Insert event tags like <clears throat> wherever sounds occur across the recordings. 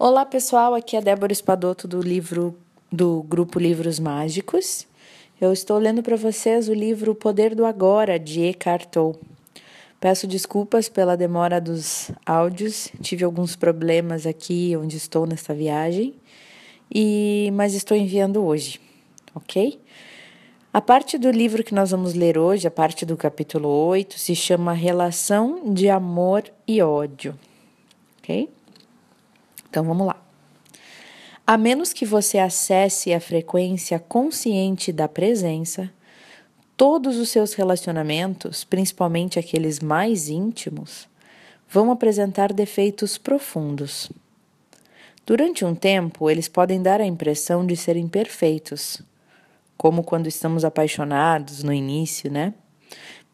Olá pessoal, aqui é Débora Espadoto do livro do grupo Livros Mágicos. Eu estou lendo para vocês o livro O Poder do Agora de Eckhart Tolle. Peço desculpas pela demora dos áudios, tive alguns problemas aqui onde estou nesta viagem, e mas estou enviando hoje, ok? A parte do livro que nós vamos ler hoje, a parte do capítulo 8, se chama Relação de Amor e Ódio, ok? Então vamos lá. A menos que você acesse a frequência consciente da presença, todos os seus relacionamentos, principalmente aqueles mais íntimos, vão apresentar defeitos profundos. Durante um tempo, eles podem dar a impressão de serem perfeitos, como quando estamos apaixonados no início, né?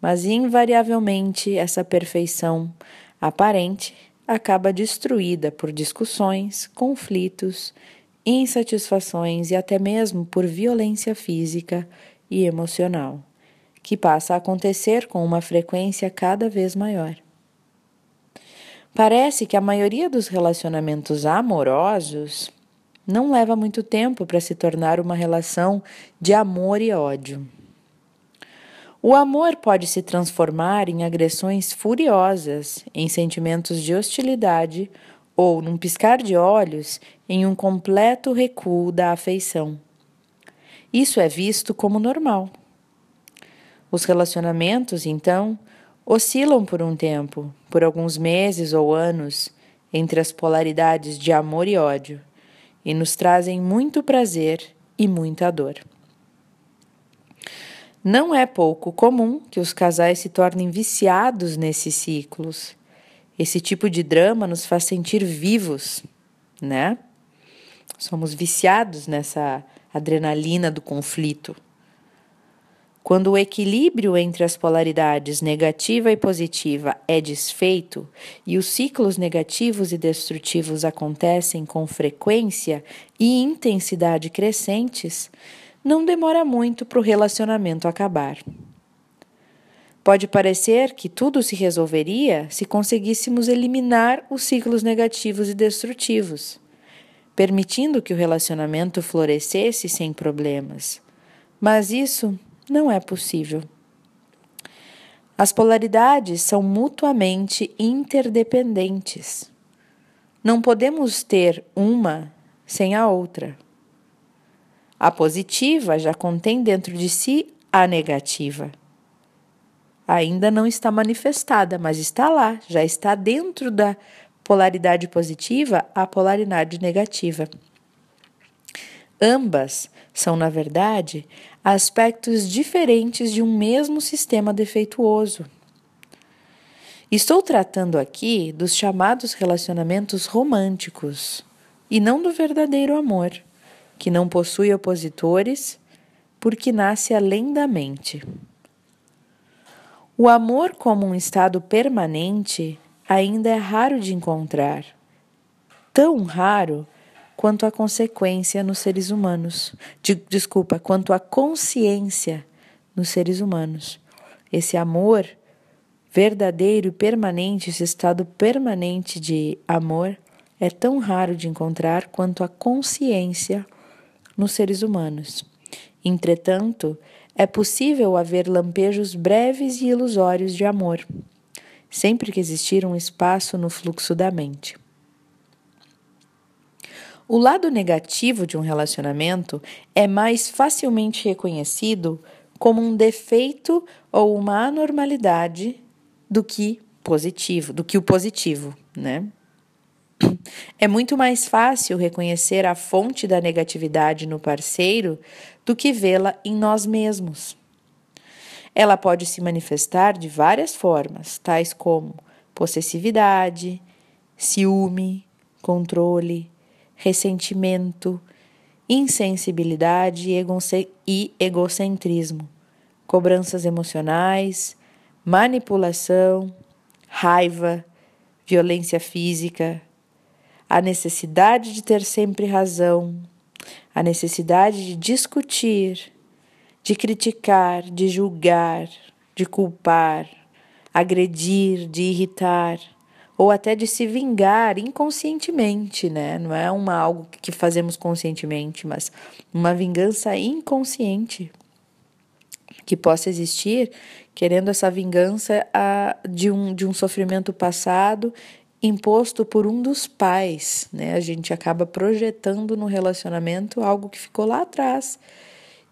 Mas invariavelmente essa perfeição aparente acaba destruída por discussões, conflitos, insatisfações e até mesmo por violência física e emocional, que passa a acontecer com uma frequência cada vez maior. Parece que a maioria dos relacionamentos amorosos não leva muito tempo para se tornar uma relação de amor e ódio. O amor pode se transformar em agressões furiosas, em sentimentos de hostilidade ou, num piscar de olhos, em um completo recuo da afeição. Isso é visto como normal. Os relacionamentos, então, oscilam por um tempo, por alguns meses ou anos, entre as polaridades de amor e ódio, e nos trazem muito prazer e muita dor. Não é pouco comum que os casais se tornem viciados nesses ciclos. Esse tipo de drama nos faz sentir vivos, né? Somos viciados nessa adrenalina do conflito. Quando o equilíbrio entre as polaridades negativa e positiva é desfeito e os ciclos negativos e destrutivos acontecem com frequência e intensidade crescentes, não demora muito para o relacionamento acabar. Pode parecer que tudo se resolveria se conseguíssemos eliminar os ciclos negativos e destrutivos, permitindo que o relacionamento florescesse sem problemas. Mas isso não é possível. As polaridades são mutuamente interdependentes. Não podemos ter uma sem a outra. A positiva já contém dentro de si a negativa. Ainda não está manifestada, mas está lá, já está dentro da polaridade positiva a polaridade negativa. Ambas são, na verdade, aspectos diferentes de um mesmo sistema defeituoso. Estou tratando aqui dos chamados relacionamentos românticos e não do verdadeiro amor que não possui opositores, porque nasce além da mente. O amor como um estado permanente ainda é raro de encontrar, tão raro quanto a consequência nos seres humanos. De, desculpa, quanto a consciência nos seres humanos. Esse amor verdadeiro e permanente, esse estado permanente de amor, é tão raro de encontrar quanto a consciência nos seres humanos. Entretanto, é possível haver lampejos breves e ilusórios de amor, sempre que existir um espaço no fluxo da mente. O lado negativo de um relacionamento é mais facilmente reconhecido como um defeito ou uma anormalidade do que positivo, do que o positivo, né? É muito mais fácil reconhecer a fonte da negatividade no parceiro do que vê-la em nós mesmos. Ela pode se manifestar de várias formas, tais como possessividade, ciúme, controle, ressentimento, insensibilidade e egocentrismo, cobranças emocionais, manipulação, raiva, violência física, a necessidade de ter sempre razão, a necessidade de discutir, de criticar, de julgar, de culpar, agredir, de irritar, ou até de se vingar inconscientemente, né? Não é uma algo que fazemos conscientemente, mas uma vingança inconsciente que possa existir, querendo essa vingança a, de, um, de um sofrimento passado imposto por um dos pais, né? A gente acaba projetando no relacionamento algo que ficou lá atrás,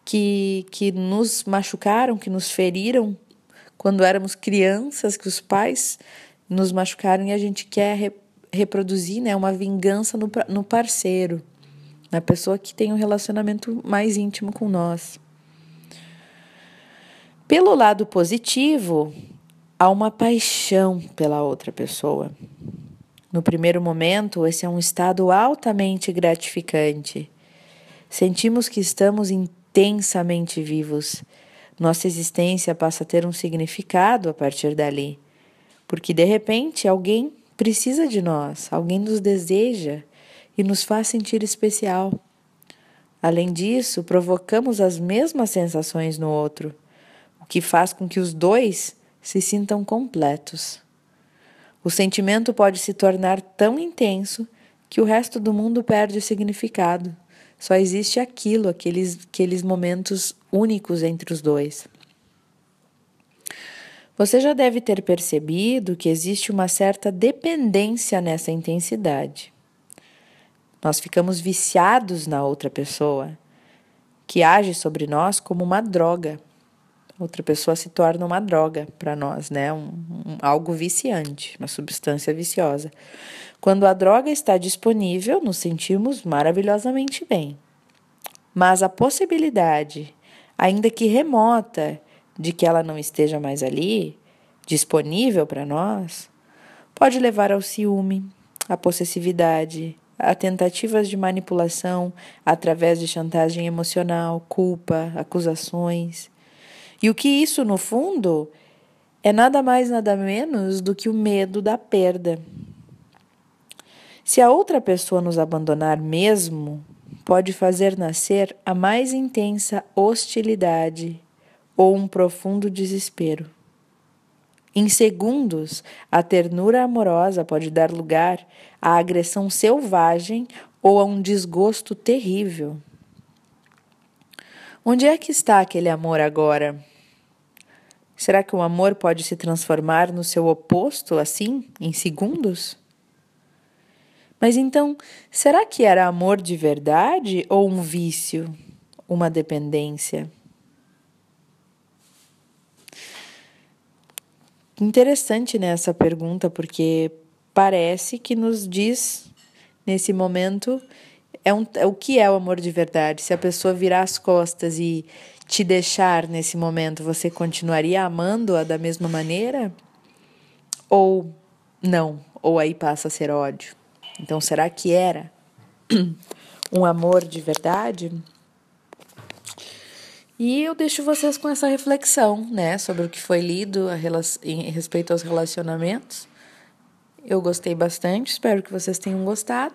que, que nos machucaram, que nos feriram quando éramos crianças, que os pais nos machucaram e a gente quer re, reproduzir, né? Uma vingança no, no parceiro, na pessoa que tem um relacionamento mais íntimo com nós. Pelo lado positivo, há uma paixão pela outra pessoa. No primeiro momento, esse é um estado altamente gratificante. Sentimos que estamos intensamente vivos. Nossa existência passa a ter um significado a partir dali. Porque de repente alguém precisa de nós, alguém nos deseja e nos faz sentir especial. Além disso, provocamos as mesmas sensações no outro que faz com que os dois se sintam completos. O sentimento pode se tornar tão intenso que o resto do mundo perde o significado. Só existe aquilo, aqueles, aqueles momentos únicos entre os dois. Você já deve ter percebido que existe uma certa dependência nessa intensidade. Nós ficamos viciados na outra pessoa, que age sobre nós como uma droga outra pessoa se torna uma droga para nós, né? Um, um, algo viciante, uma substância viciosa. Quando a droga está disponível, nos sentimos maravilhosamente bem. Mas a possibilidade, ainda que remota, de que ela não esteja mais ali, disponível para nós, pode levar ao ciúme, à possessividade, a tentativas de manipulação através de chantagem emocional, culpa, acusações e o que isso, no fundo, é nada mais, nada menos do que o medo da perda. Se a outra pessoa nos abandonar mesmo, pode fazer nascer a mais intensa hostilidade ou um profundo desespero. Em segundos, a ternura amorosa pode dar lugar à agressão selvagem ou a um desgosto terrível. Onde é que está aquele amor agora? Será que o amor pode se transformar no seu oposto assim, em segundos? Mas então, será que era amor de verdade ou um vício, uma dependência? Interessante né, essa pergunta, porque parece que nos diz, nesse momento, é, um, é o que é o amor de verdade. Se a pessoa virar as costas e te deixar nesse momento, você continuaria amando-a da mesma maneira? Ou não? Ou aí passa a ser ódio? Então, será que era <clears throat> um amor de verdade? E eu deixo vocês com essa reflexão, né, sobre o que foi lido a em respeito aos relacionamentos. Eu gostei bastante, espero que vocês tenham gostado